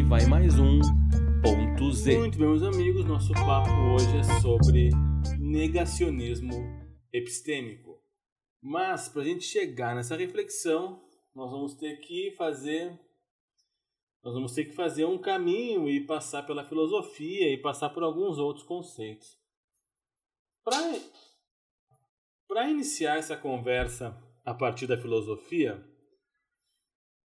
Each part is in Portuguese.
aqui vai mais um ponto Z. Muito bem, meus amigos, nosso papo hoje é sobre negacionismo epistêmico. Mas para a gente chegar nessa reflexão, nós vamos ter que fazer nós vamos ter que fazer um caminho e passar pela filosofia e passar por alguns outros conceitos. Para iniciar essa conversa a partir da filosofia,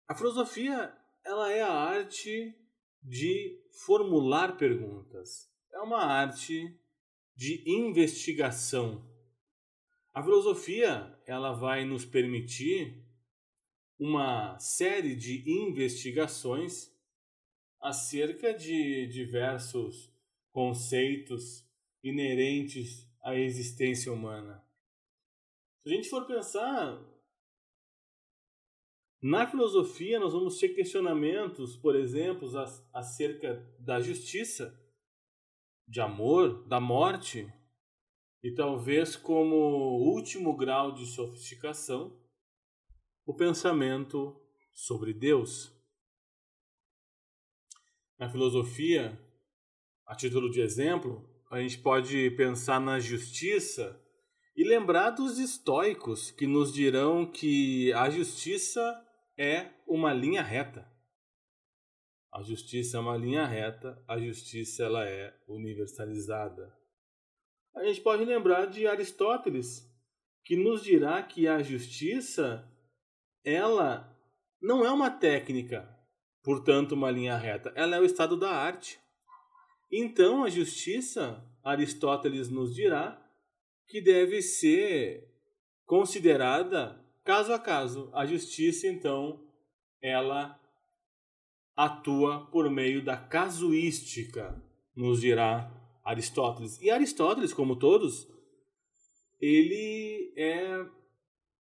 a filosofia ela é a arte de formular perguntas. É uma arte de investigação. A filosofia ela vai nos permitir uma série de investigações acerca de diversos conceitos inerentes à existência humana. Se a gente for pensar na filosofia, nós vamos ter questionamentos, por exemplo, acerca da justiça, de amor, da morte, e talvez como último grau de sofisticação, o pensamento sobre Deus. Na filosofia, a título de exemplo, a gente pode pensar na justiça e lembrar dos estoicos que nos dirão que a justiça é uma linha reta. A justiça é uma linha reta, a justiça ela é universalizada. A gente pode lembrar de Aristóteles, que nos dirá que a justiça ela não é uma técnica, portanto, uma linha reta, ela é o estado da arte. Então, a justiça, Aristóteles nos dirá, que deve ser considerada caso a caso. A justiça, então, ela atua por meio da casuística, nos dirá Aristóteles. E Aristóteles, como todos, ele é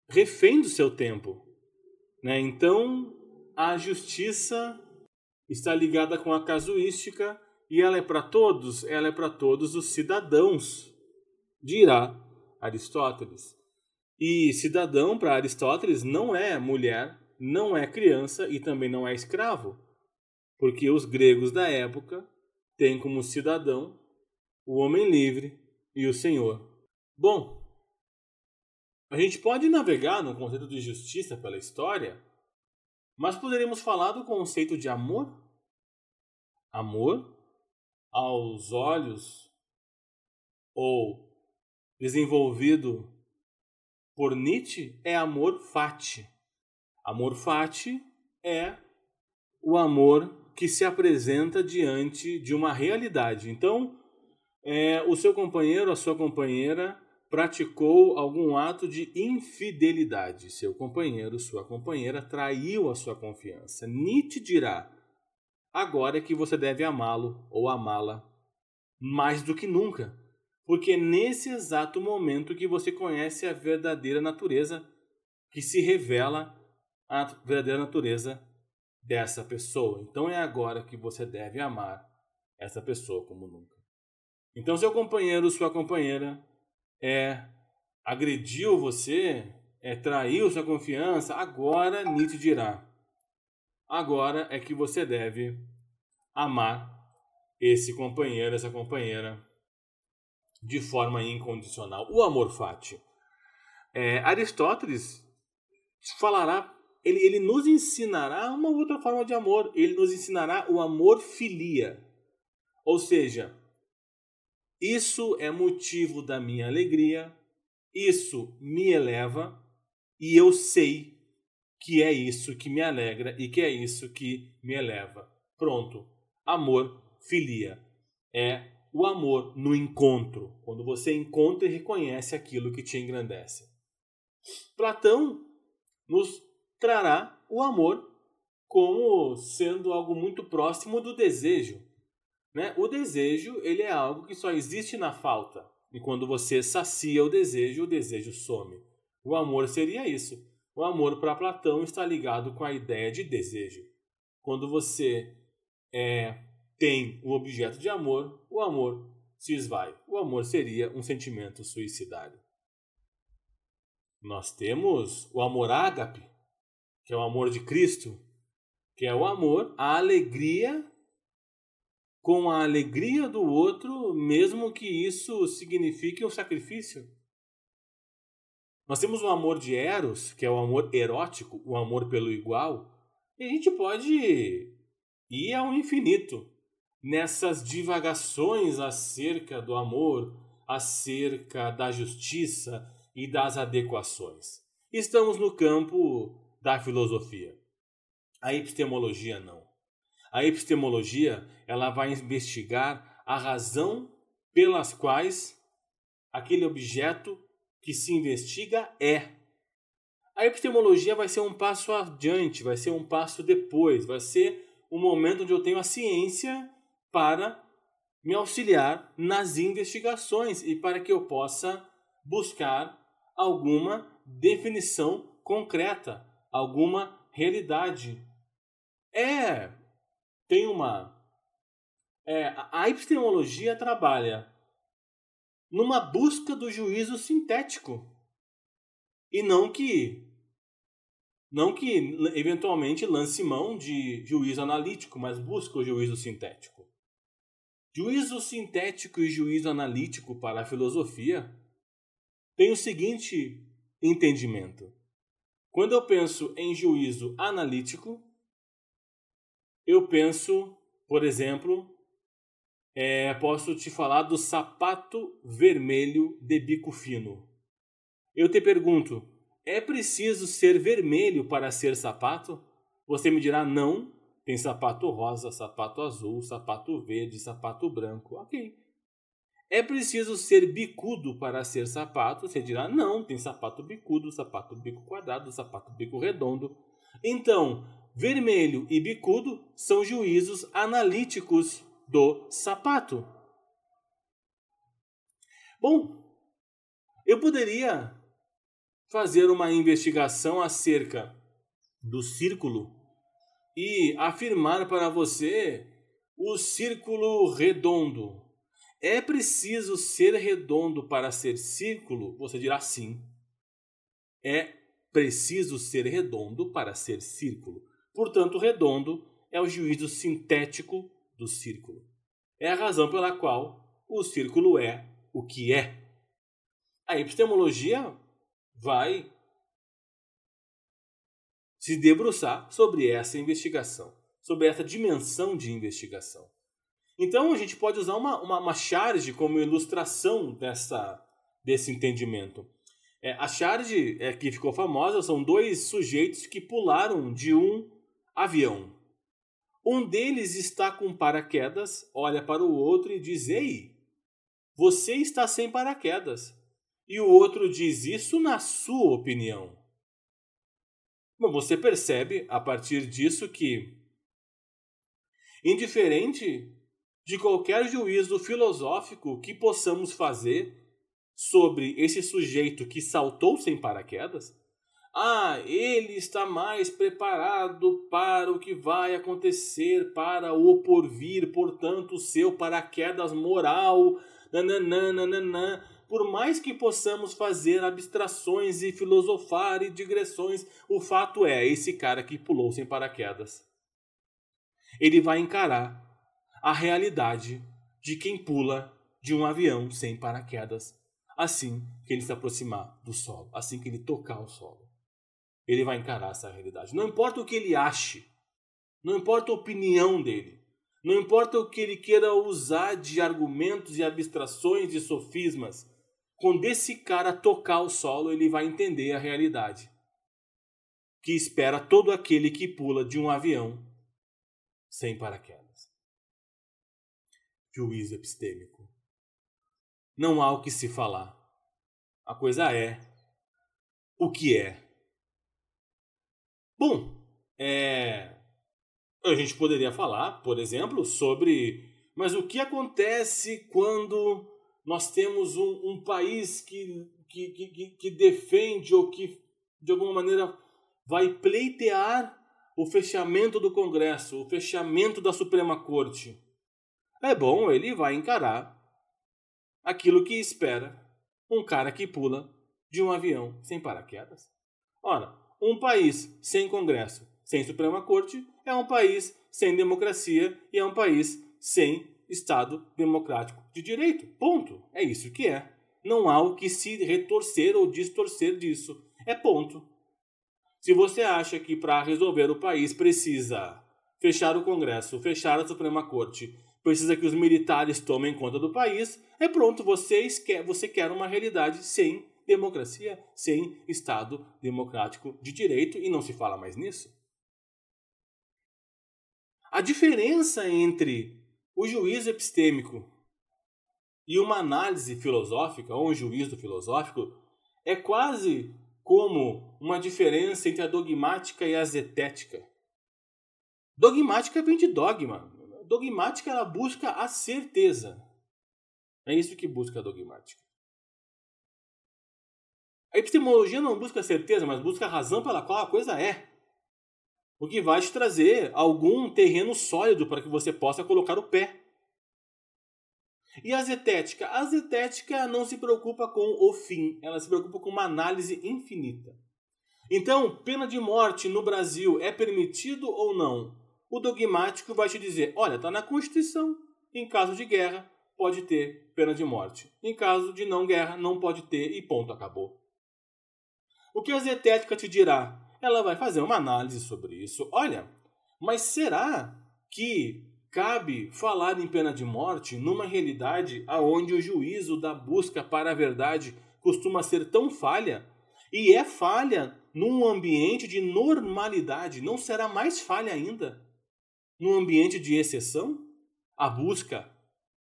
refém do seu tempo. Né? Então, a justiça está ligada com a casuística e ela é para todos, ela é para todos os cidadãos, dirá Aristóteles. E cidadão para Aristóteles não é mulher, não é criança e também não é escravo, porque os gregos da época têm como cidadão o homem livre e o senhor. Bom, a gente pode navegar no conceito de justiça pela história, mas poderíamos falar do conceito de amor? Amor, aos olhos ou desenvolvido por Nietzsche é amor fati. Amor fati é o amor que se apresenta diante de uma realidade. Então, é, o seu companheiro, a sua companheira, praticou algum ato de infidelidade. Seu companheiro, sua companheira, traiu a sua confiança. Nietzsche dirá: agora é que você deve amá-lo ou amá-la mais do que nunca. Porque é nesse exato momento que você conhece a verdadeira natureza, que se revela a verdadeira natureza dessa pessoa. Então é agora que você deve amar essa pessoa como nunca. Então, seu companheiro, sua companheira, é agrediu você, é traiu sua confiança, agora Nietzsche dirá: agora é que você deve amar esse companheiro, essa companheira de forma incondicional. O amor fati. É, Aristóteles falará, ele, ele nos ensinará uma outra forma de amor. Ele nos ensinará o amor filia. Ou seja, isso é motivo da minha alegria, isso me eleva e eu sei que é isso que me alegra e que é isso que me eleva. Pronto. Amor, filia. É o amor no encontro, quando você encontra e reconhece aquilo que te engrandece. Platão nos trará o amor como sendo algo muito próximo do desejo. Né? O desejo ele é algo que só existe na falta. E quando você sacia o desejo, o desejo some. O amor seria isso. O amor para Platão está ligado com a ideia de desejo. Quando você é, tem o objeto de amor, o amor se esvai. O amor seria um sentimento suicidário. Nós temos o amor ágape, que é o amor de Cristo, que é o amor, a alegria com a alegria do outro, mesmo que isso signifique um sacrifício. Nós temos o amor de Eros, que é o amor erótico, o amor pelo igual, e a gente pode ir ao infinito nessas divagações acerca do amor, acerca da justiça e das adequações. Estamos no campo da filosofia. A epistemologia não. A epistemologia, ela vai investigar a razão pelas quais aquele objeto que se investiga é. A epistemologia vai ser um passo adiante, vai ser um passo depois, vai ser um momento onde eu tenho a ciência para me auxiliar nas investigações e para que eu possa buscar alguma definição concreta, alguma realidade. É, tem uma. É, a epistemologia trabalha numa busca do juízo sintético. E não que não que eventualmente lance mão de juízo analítico, mas busca o juízo sintético. Juízo sintético e juízo analítico para a filosofia tem o seguinte entendimento. Quando eu penso em juízo analítico, eu penso, por exemplo, é, posso te falar do sapato vermelho de bico fino. Eu te pergunto, é preciso ser vermelho para ser sapato? Você me dirá não. Tem sapato rosa, sapato azul, sapato verde, sapato branco. Ok. É preciso ser bicudo para ser sapato? Você dirá não. Tem sapato bicudo, sapato bico quadrado, sapato bico redondo. Então, vermelho e bicudo são juízos analíticos do sapato. Bom, eu poderia fazer uma investigação acerca do círculo e afirmar para você o círculo redondo. É preciso ser redondo para ser círculo? Você dirá sim. É preciso ser redondo para ser círculo. Portanto, redondo é o juízo sintético do círculo. É a razão pela qual o círculo é o que é. A epistemologia vai se debruçar sobre essa investigação, sobre essa dimensão de investigação. Então a gente pode usar uma, uma, uma charge como ilustração dessa, desse entendimento. É, a charge é, que ficou famosa são dois sujeitos que pularam de um avião. Um deles está com paraquedas, olha para o outro e diz: Ei, você está sem paraquedas. E o outro diz isso na sua opinião. Bom, você percebe a partir disso que, indiferente de qualquer juízo filosófico que possamos fazer sobre esse sujeito que saltou sem paraquedas, ah, ele está mais preparado para o que vai acontecer, para o porvir, portanto, o seu paraquedas moral. Nananana, Por mais que possamos fazer abstrações e filosofar e digressões, o fato é: esse cara que pulou sem paraquedas. Ele vai encarar a realidade de quem pula de um avião sem paraquedas assim que ele se aproximar do solo, assim que ele tocar o solo ele vai encarar essa realidade. Não importa o que ele ache, não importa a opinião dele, não importa o que ele queira usar de argumentos e abstrações e sofismas, quando esse cara tocar o solo, ele vai entender a realidade que espera todo aquele que pula de um avião sem paraquedas. Juízo epistêmico. Não há o que se falar. A coisa é o que é. Bom, é, a gente poderia falar, por exemplo, sobre. Mas o que acontece quando nós temos um, um país que, que, que, que defende ou que, de alguma maneira, vai pleitear o fechamento do Congresso, o fechamento da Suprema Corte? É bom, ele vai encarar aquilo que espera um cara que pula de um avião sem paraquedas. Ora, um país sem Congresso, sem Suprema Corte, é um país sem democracia e é um país sem Estado democrático de direito. Ponto. É isso que é. Não há o que se retorcer ou distorcer disso. É ponto. Se você acha que para resolver o país precisa fechar o Congresso, fechar a Suprema Corte, precisa que os militares tomem conta do país, é pronto, você quer, você quer uma realidade sem democracia, sem Estado democrático de direito e não se fala mais nisso. A diferença entre o juízo epistêmico e uma análise filosófica, ou um juízo filosófico, é quase como uma diferença entre a dogmática e a zetética. Dogmática vem de dogma. Dogmática ela busca a certeza. É isso que busca a dogmática. A epistemologia não busca a certeza, mas busca a razão pela qual a coisa é. O que vai te trazer algum terreno sólido para que você possa colocar o pé. E a zetética? A zetética não se preocupa com o fim, ela se preocupa com uma análise infinita. Então, pena de morte no Brasil é permitido ou não? O dogmático vai te dizer: olha, está na Constituição, em caso de guerra, pode ter pena de morte. Em caso de não guerra, não pode ter e ponto, acabou. O que a zetética te dirá? Ela vai fazer uma análise sobre isso. Olha, mas será que cabe falar em pena de morte numa realidade aonde o juízo da busca para a verdade costuma ser tão falha e é falha num ambiente de normalidade, não será mais falha ainda num ambiente de exceção? A busca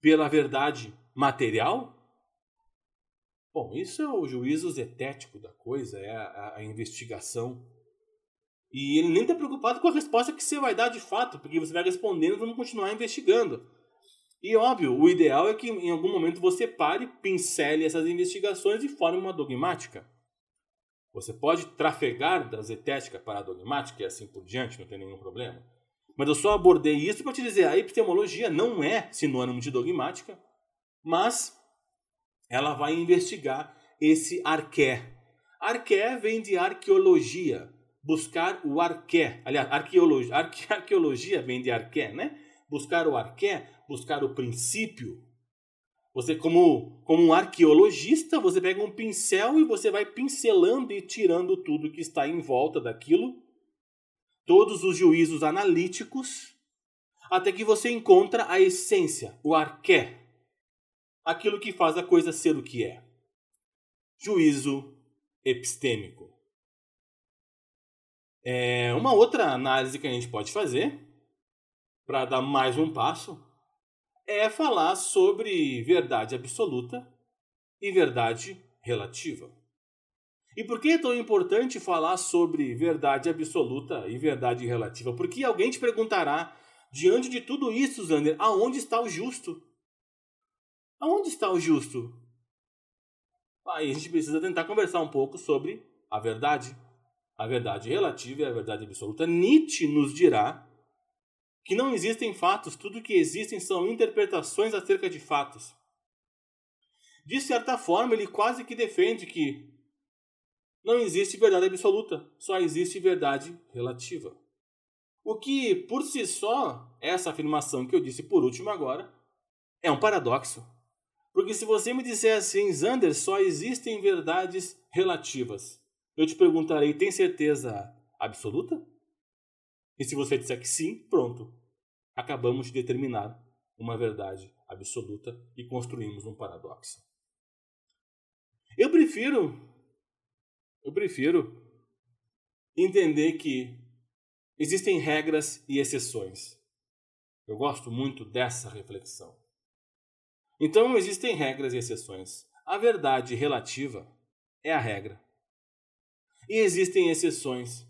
pela verdade material? Bom, isso é o juízo zetético da coisa, é a, a investigação e ele nem está preocupado com a resposta que você vai dar de fato, porque você vai respondendo e vamos continuar investigando. E óbvio, o ideal é que em algum momento você pare, pincele essas investigações e forme uma dogmática. Você pode trafegar da zetética para a dogmática e assim por diante, não tem nenhum problema. Mas eu só abordei isso para te dizer, a epistemologia não é sinônimo de dogmática, mas ela vai investigar esse arqué. Arqué vem de arqueologia, buscar o arqué. Aliás, arqueologia, arque, arqueologia vem de arqué, né? Buscar o arqué, buscar o princípio. Você, como, como um arqueologista, você pega um pincel e você vai pincelando e tirando tudo que está em volta daquilo, todos os juízos analíticos, até que você encontra a essência, o arqué, aquilo que faz a coisa ser o que é. Juízo epistêmico. É, uma outra análise que a gente pode fazer, para dar mais um passo, é falar sobre verdade absoluta e verdade relativa. E por que é tão importante falar sobre verdade absoluta e verdade relativa? Porque alguém te perguntará, diante de tudo isso, Zander, aonde está o justo? Aonde está o justo? Aí a gente precisa tentar conversar um pouco sobre a verdade a verdade relativa e a verdade absoluta, Nietzsche nos dirá que não existem fatos, tudo que existem são interpretações acerca de fatos. De certa forma, ele quase que defende que não existe verdade absoluta, só existe verdade relativa. O que, por si só, essa afirmação que eu disse por último agora, é um paradoxo. Porque se você me disser assim, Zander, só existem verdades relativas eu te perguntarei: tem certeza absoluta? E se você disser que sim, pronto. Acabamos de determinar uma verdade absoluta e construímos um paradoxo. Eu prefiro eu prefiro entender que existem regras e exceções. Eu gosto muito dessa reflexão. Então existem regras e exceções. A verdade relativa é a regra. E existem exceções,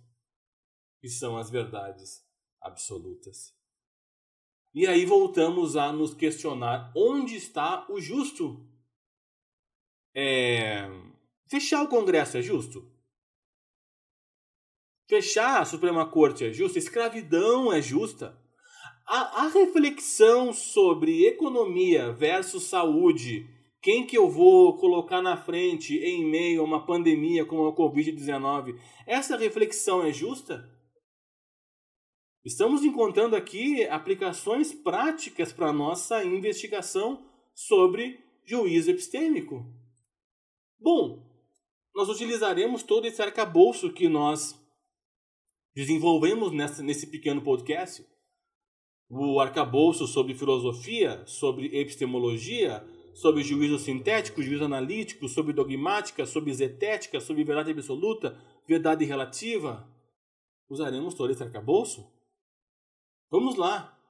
que são as verdades absolutas. E aí voltamos a nos questionar onde está o justo. É... Fechar o Congresso é justo? Fechar a Suprema Corte é justo? Escravidão é justa? A, a reflexão sobre economia versus saúde quem que eu vou colocar na frente em meio a uma pandemia como a Covid-19? Essa reflexão é justa? Estamos encontrando aqui aplicações práticas para nossa investigação sobre juízo epistêmico. Bom, nós utilizaremos todo esse arcabouço que nós desenvolvemos nessa, nesse pequeno podcast. O arcabouço sobre filosofia, sobre epistemologia, sobre juízo sintético, juízo analítico, sobre dogmática, sobre zetética, sobre verdade absoluta, verdade relativa. Usaremos todo esse arcabouço? Vamos lá.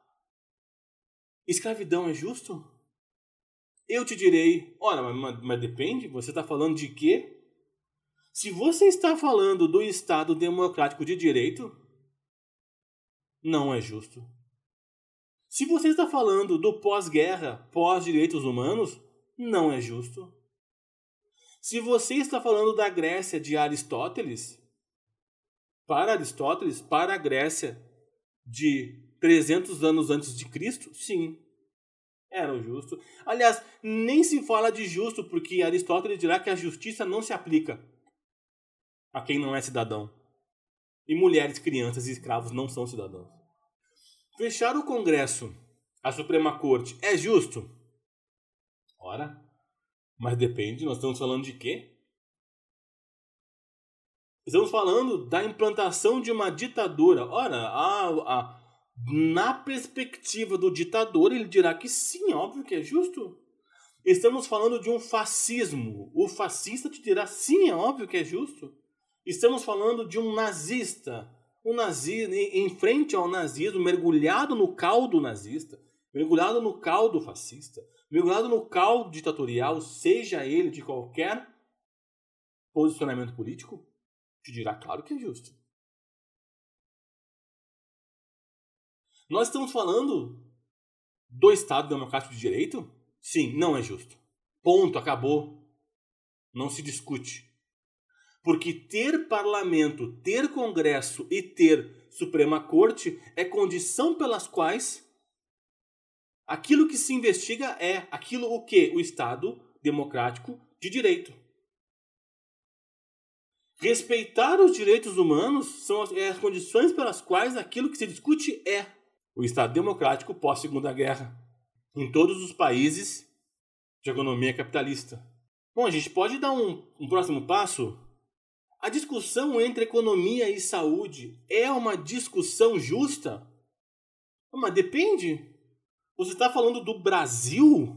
Escravidão é justo? Eu te direi, ora, mas, mas depende, você está falando de quê? Se você está falando do Estado democrático de direito, não é justo. Se você está falando do pós-guerra, pós-direitos humanos, não é justo. Se você está falando da Grécia de Aristóteles, para Aristóteles, para a Grécia de 300 anos antes de Cristo, sim, era o justo. Aliás, nem se fala de justo porque Aristóteles dirá que a justiça não se aplica a quem não é cidadão. E mulheres, crianças e escravos não são cidadãos. Fechar o Congresso, a Suprema Corte, é justo? Ora, mas depende, nós estamos falando de quê? Estamos falando da implantação de uma ditadura. Ora, a, a, na perspectiva do ditador, ele dirá que sim, óbvio que é justo. Estamos falando de um fascismo. O fascista te dirá sim, é óbvio que é justo. Estamos falando de um nazista um nazismo, em frente ao nazismo, mergulhado no caldo nazista, mergulhado no caldo fascista, mergulhado no caldo ditatorial, seja ele de qualquer posicionamento político, te dirá claro que é justo. Nós estamos falando do Estado Democrático de Direito? Sim, não é justo. Ponto, acabou. Não se discute. Porque ter parlamento, ter congresso e ter Suprema Corte é condição pelas quais aquilo que se investiga é aquilo o que? O Estado democrático de direito. Respeitar os direitos humanos são as, é as condições pelas quais aquilo que se discute é o Estado democrático pós-Segunda Guerra, em todos os países de economia capitalista. Bom, a gente pode dar um, um próximo passo a discussão entre economia e saúde é uma discussão justa? Mas depende. Você está falando do Brasil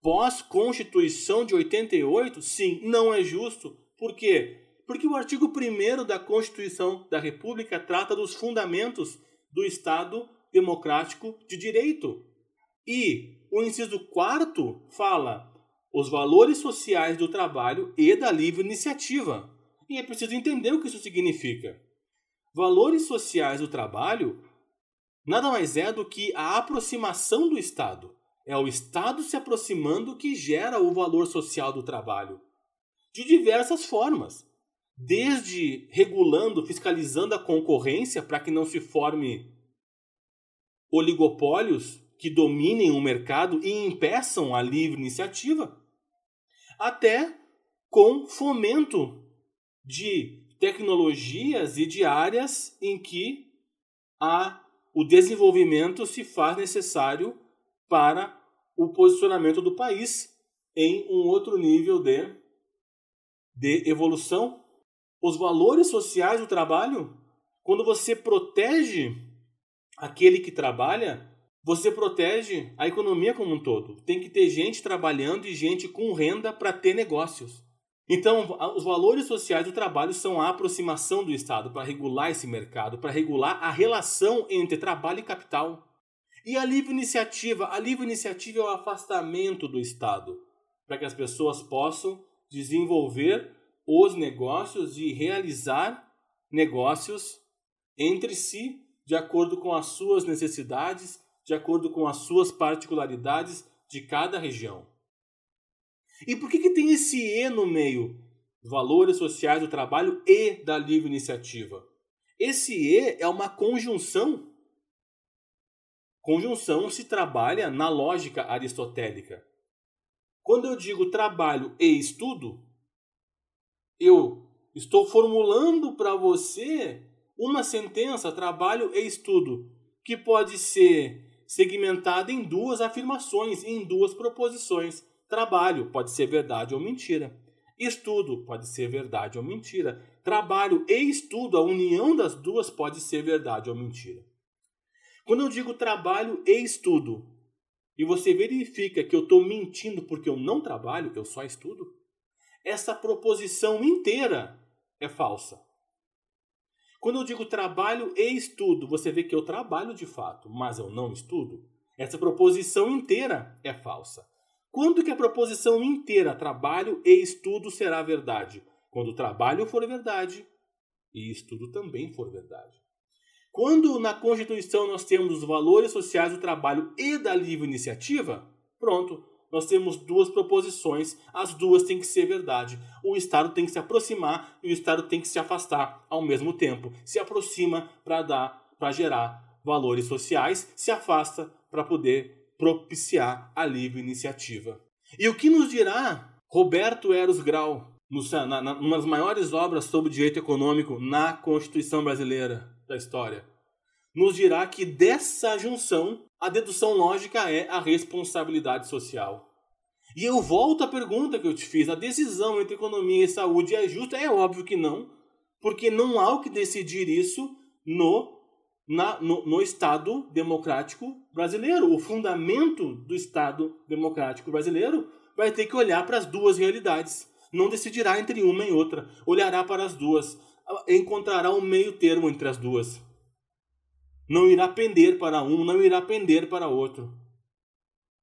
pós-Constituição de 88? Sim, não é justo. Por quê? Porque o artigo 1 da Constituição da República trata dos fundamentos do Estado democrático de direito. E o inciso 4 fala os valores sociais do trabalho e da livre iniciativa. E é preciso entender o que isso significa. Valores sociais do trabalho nada mais é do que a aproximação do Estado. É o Estado se aproximando que gera o valor social do trabalho. De diversas formas. Desde regulando, fiscalizando a concorrência para que não se forme oligopólios que dominem o mercado e impeçam a livre iniciativa, até com fomento de tecnologias e de áreas em que a, o desenvolvimento se faz necessário para o posicionamento do país em um outro nível de, de evolução. Os valores sociais do trabalho, quando você protege aquele que trabalha, você protege a economia como um todo. Tem que ter gente trabalhando e gente com renda para ter negócios. Então, os valores sociais do trabalho são a aproximação do Estado para regular esse mercado, para regular a relação entre trabalho e capital. E a livre iniciativa? A livre iniciativa é o afastamento do Estado, para que as pessoas possam desenvolver os negócios e realizar negócios entre si, de acordo com as suas necessidades, de acordo com as suas particularidades de cada região. E por que, que tem esse E no meio? Valores sociais do trabalho e da livre iniciativa. Esse E é uma conjunção. Conjunção se trabalha na lógica aristotélica. Quando eu digo trabalho e estudo, eu estou formulando para você uma sentença, trabalho e estudo, que pode ser segmentada em duas afirmações, em duas proposições. Trabalho pode ser verdade ou mentira. Estudo pode ser verdade ou mentira. Trabalho e estudo, a união das duas pode ser verdade ou mentira. Quando eu digo trabalho e estudo, e você verifica que eu estou mentindo porque eu não trabalho, eu só estudo, essa proposição inteira é falsa. Quando eu digo trabalho e estudo, você vê que eu trabalho de fato, mas eu não estudo? Essa proposição inteira é falsa. Quando que a proposição inteira, trabalho e estudo, será verdade? Quando o trabalho for verdade e estudo também for verdade. Quando na Constituição nós temos os valores sociais do trabalho e da livre iniciativa, pronto, nós temos duas proposições, as duas têm que ser verdade. O Estado tem que se aproximar e o Estado tem que se afastar ao mesmo tempo. Se aproxima para dar, para gerar valores sociais, se afasta para poder propiciar a livre iniciativa. E o que nos dirá Roberto Eros Grau, na, na, uma das maiores obras sobre direito econômico na Constituição brasileira da história? Nos dirá que dessa junção a dedução lógica é a responsabilidade social. E eu volto à pergunta que eu te fiz: a decisão entre economia e saúde é justa? É óbvio que não, porque não há o que decidir isso no, na, no, no Estado democrático brasileiro. O fundamento do Estado democrático brasileiro vai ter que olhar para as duas realidades. Não decidirá entre uma e outra, olhará para as duas, encontrará um meio termo entre as duas. Não irá pender para um, não irá pender para outro.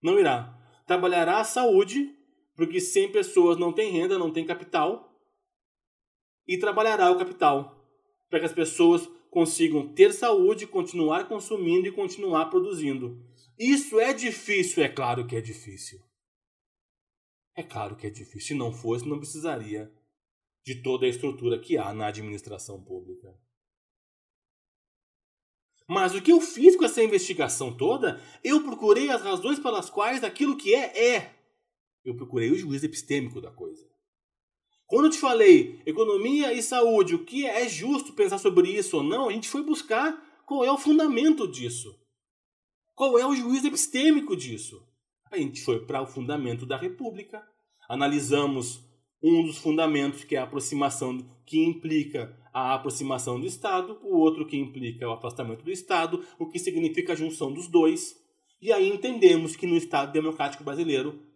Não irá. Trabalhará a saúde, porque sem pessoas não tem renda, não tem capital. E trabalhará o capital, para que as pessoas consigam ter saúde, continuar consumindo e continuar produzindo. Isso é difícil, é claro que é difícil. É claro que é difícil. Se não fosse, não precisaria de toda a estrutura que há na administração pública. Mas o que eu fiz com essa investigação toda, eu procurei as razões pelas quais aquilo que é, é. Eu procurei o juiz epistêmico da coisa. Quando eu te falei economia e saúde, o que é justo pensar sobre isso ou não, a gente foi buscar qual é o fundamento disso. Qual é o juiz epistêmico disso? A gente foi para o fundamento da República, analisamos um dos fundamentos que é a aproximação que implica a aproximação do Estado, o outro que implica o afastamento do Estado, o que significa a junção dos dois. E aí entendemos que no Estado Democrático Brasileiro,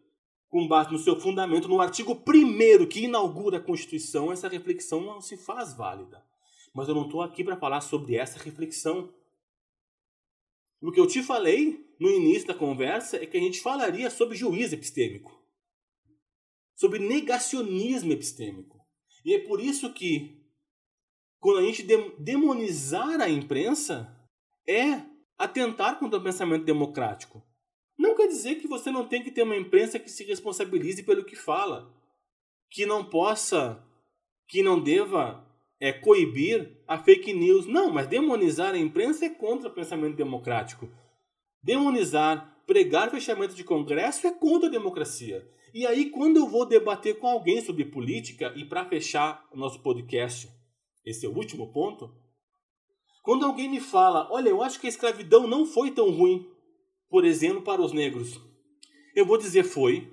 com base no seu fundamento, no artigo 1 que inaugura a Constituição, essa reflexão não se faz válida. Mas eu não estou aqui para falar sobre essa reflexão. O que eu te falei no início da conversa é que a gente falaria sobre juízo epistêmico, sobre negacionismo epistêmico. E é por isso que quando a gente demonizar a imprensa, é atentar contra o pensamento democrático. Não quer dizer que você não tem que ter uma imprensa que se responsabilize pelo que fala, que não possa, que não deva é, coibir a fake news. Não, mas demonizar a imprensa é contra o pensamento democrático. Demonizar, pregar fechamento de congresso é contra a democracia. E aí, quando eu vou debater com alguém sobre política, e para fechar o nosso podcast, esse é o último ponto. Quando alguém me fala, olha, eu acho que a escravidão não foi tão ruim, por exemplo, para os negros, eu vou dizer foi.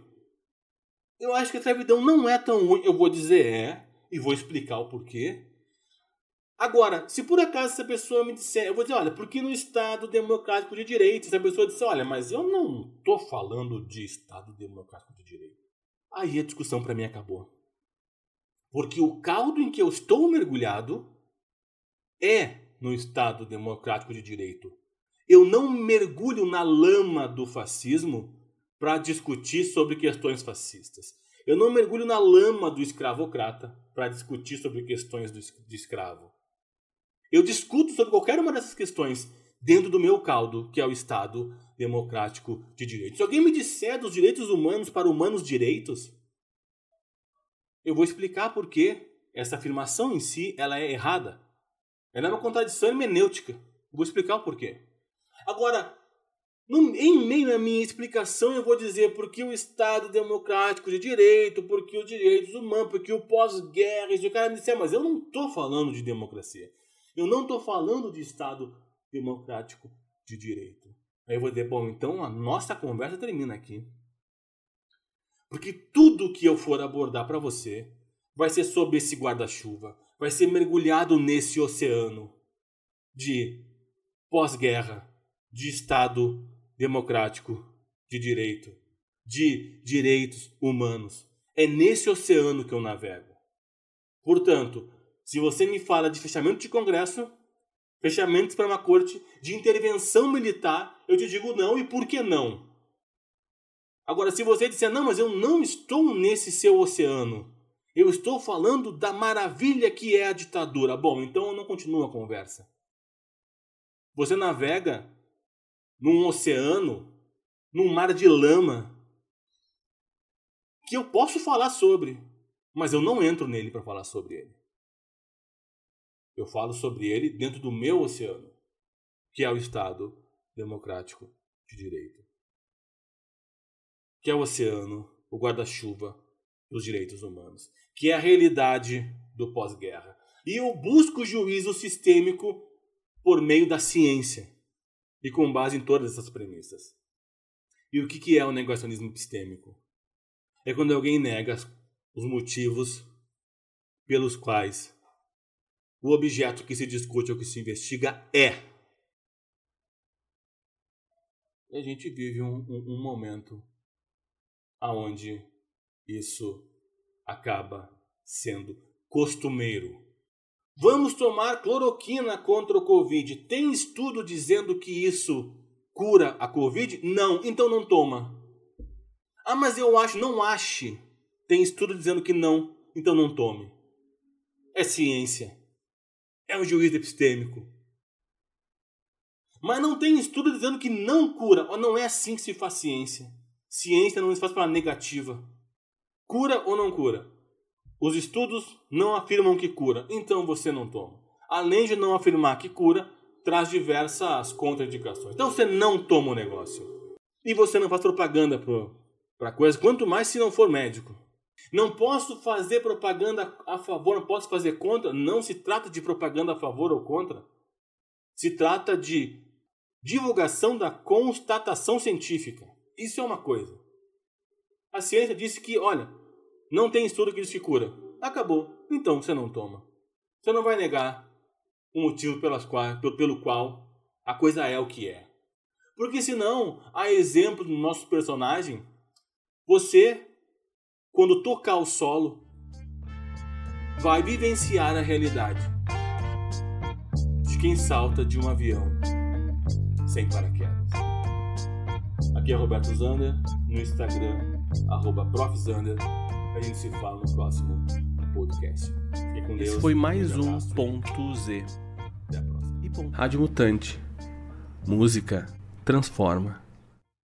Eu acho que a escravidão não é tão ruim, eu vou dizer é, e vou explicar o porquê. Agora, se por acaso essa pessoa me disser, eu vou dizer, olha, porque no Estado Democrático de Direito, se a pessoa disser, olha, mas eu não estou falando de Estado Democrático de Direito. Aí a discussão para mim acabou. Porque o caldo em que eu estou mergulhado é no Estado democrático de direito. Eu não mergulho na lama do fascismo para discutir sobre questões fascistas. Eu não mergulho na lama do escravocrata para discutir sobre questões de escravo. Eu discuto sobre qualquer uma dessas questões dentro do meu caldo, que é o Estado democrático de direito. Se alguém me disser dos direitos humanos para humanos direitos, eu vou explicar por que essa afirmação em si ela é errada. Ela é uma contradição hermenêutica. Vou explicar o porquê. Agora, no, em meio à minha explicação, eu vou dizer por que o Estado democrático de direito, por que os direitos humanos, por que o pós-guerra, e o cara me mas eu não estou falando de democracia. Eu não estou falando de Estado democrático de direito. Aí eu vou dizer, bom, então a nossa conversa termina aqui. Porque tudo que eu for abordar para você vai ser sobre esse guarda-chuva, vai ser mergulhado nesse oceano de pós-guerra, de Estado democrático de direito, de direitos humanos. É nesse oceano que eu navego. Portanto, se você me fala de fechamento de Congresso, fechamento para uma corte, de intervenção militar, eu te digo não e por que não? Agora, se você disser, não, mas eu não estou nesse seu oceano, eu estou falando da maravilha que é a ditadura. Bom, então eu não continuo a conversa. Você navega num oceano, num mar de lama, que eu posso falar sobre, mas eu não entro nele para falar sobre ele. Eu falo sobre ele dentro do meu oceano, que é o Estado democrático de direito. Que é o oceano, o guarda-chuva dos direitos humanos, que é a realidade do pós-guerra. E eu busco juízo sistêmico por meio da ciência e com base em todas essas premissas. E o que é o negacionismo epistêmico? É quando alguém nega os motivos pelos quais o objeto que se discute ou que se investiga é. E a gente vive um, um, um momento aonde isso acaba sendo costumeiro. Vamos tomar cloroquina contra o Covid. Tem estudo dizendo que isso cura a Covid? Não, então não toma. Ah, mas eu acho, não ache. Tem estudo dizendo que não, então não tome. É ciência. É um juízo epistêmico. Mas não tem estudo dizendo que não cura. Ou não é assim que se faz ciência. Ciência não se faz para negativa. Cura ou não cura? Os estudos não afirmam que cura, então você não toma. Além de não afirmar que cura, traz diversas contraindicações. Então você não toma o negócio. E você não faz propaganda para coisa, quanto mais se não for médico. Não posso fazer propaganda a favor, não posso fazer contra. Não se trata de propaganda a favor ou contra. Se trata de divulgação da constatação científica. Isso é uma coisa. A ciência disse que, olha, não tem estudo que diz que cura. Acabou. Então você não toma. Você não vai negar o motivo pelas qual, pelo qual a coisa é o que é. Porque senão, a exemplo do nosso personagem, você, quando tocar o solo, vai vivenciar a realidade de quem salta de um avião sem paraquedas. Aqui é Roberto Zander, no Instagram, arroba a gente se fala no próximo podcast. Fique com Deus. Esse foi mais um ponto Z. Até a próxima. Rádio Mutante. Música transforma.